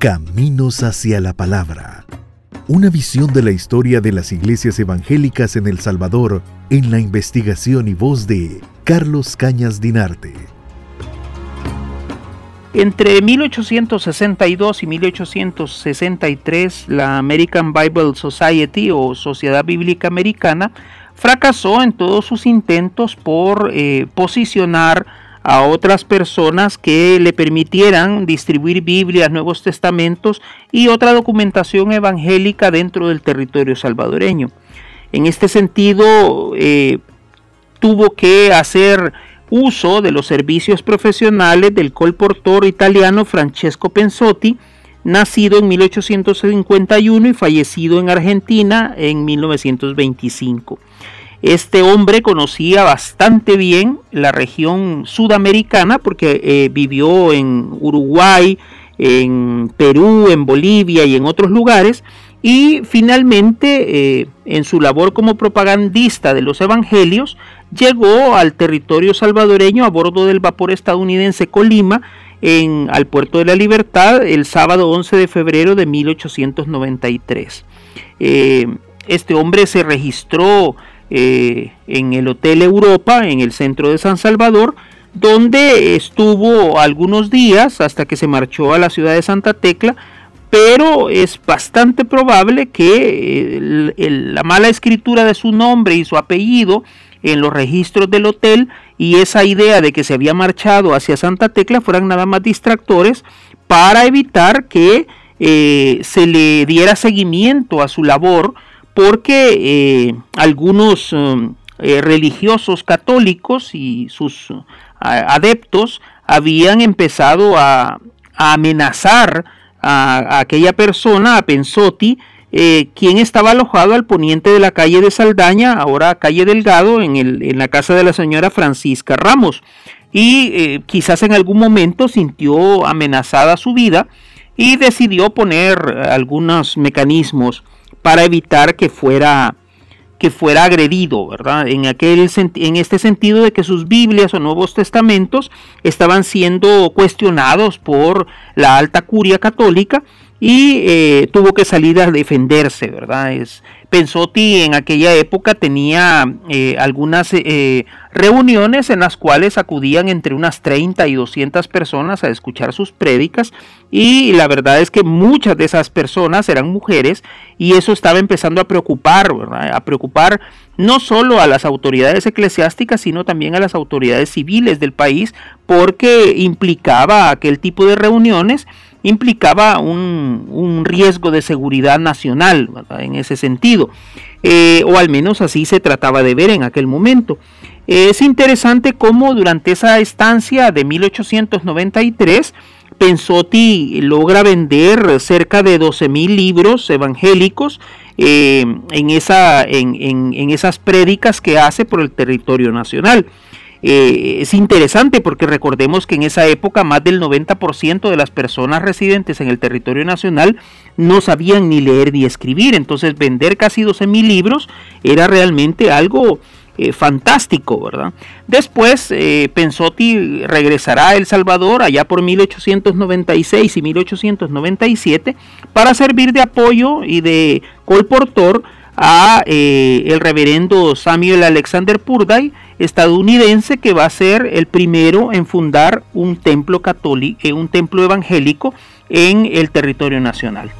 Caminos hacia la Palabra. Una visión de la historia de las iglesias evangélicas en El Salvador en la investigación y voz de Carlos Cañas Dinarte. Entre 1862 y 1863, la American Bible Society o Sociedad Bíblica Americana fracasó en todos sus intentos por eh, posicionar a otras personas que le permitieran distribuir Biblias, Nuevos Testamentos y otra documentación evangélica dentro del territorio salvadoreño. En este sentido, eh, tuvo que hacer uso de los servicios profesionales del colportor italiano Francesco Pensotti, nacido en 1851 y fallecido en Argentina en 1925. Este hombre conocía bastante bien la región sudamericana porque eh, vivió en Uruguay, en Perú, en Bolivia y en otros lugares. Y finalmente, eh, en su labor como propagandista de los evangelios, llegó al territorio salvadoreño a bordo del vapor estadounidense Colima, en, al puerto de la Libertad, el sábado 11 de febrero de 1893. Eh, este hombre se registró eh, en el Hotel Europa, en el centro de San Salvador, donde estuvo algunos días hasta que se marchó a la ciudad de Santa Tecla, pero es bastante probable que eh, la mala escritura de su nombre y su apellido en los registros del hotel y esa idea de que se había marchado hacia Santa Tecla fueran nada más distractores para evitar que eh, se le diera seguimiento a su labor porque eh, algunos um, eh, religiosos católicos y sus adeptos habían empezado a, amenazar a, aquella persona, a Pensotti, eh, quien estaba alojado al poniente de la calle de Saldaña, ahora calle Delgado, en, el, en la casa de la señora Francisca Ramos. Y quizás en algún momento sintió amenazada su vida y decidió poner algunos mecanismos para evitar que fuera que fuera agredido, ¿verdad? En, aquel, en este sentido de que sus Biblias o Nuevos Testamentos estaban siendo cuestionados por la alta curia católica y eh, tuvo que salir a defenderse, ¿verdad? Es, Pensotti en aquella época tenía eh, algunas eh, reuniones en las cuales acudían entre unas 30 y 200 personas a escuchar sus prédicas y la verdad es que muchas de esas personas eran mujeres y eso estaba empezando a preocupar, ¿verdad? A preocupar no solo a las autoridades eclesiásticas, sino también a las autoridades civiles del país porque implicaba aquel tipo de reuniones implicaba un, riesgo de seguridad nacional en ese sentido, eh, o al menos así se trataba de ver en aquel momento. Es interesante cómo durante esa estancia de 1893, Pensotti logra vender cerca de 12.000 libros evangélicos eh, en, esa, en, en esas prédicas que hace por el territorio nacional. Eh, es interesante porque recordemos que en esa época más del 90% de las personas residentes en el territorio nacional no sabían ni leer ni escribir. Entonces vender casi 12 mil libros era realmente algo eh, fantástico, ¿verdad? Después eh, Pensotti regresará a El Salvador allá por 1896 y 1897 para servir de apoyo y de colportor a eh, el reverendo Samuel Alexander Purday, estadounidense, que va a ser el primero en fundar un templo católico, eh, un templo evangélico en el territorio nacional.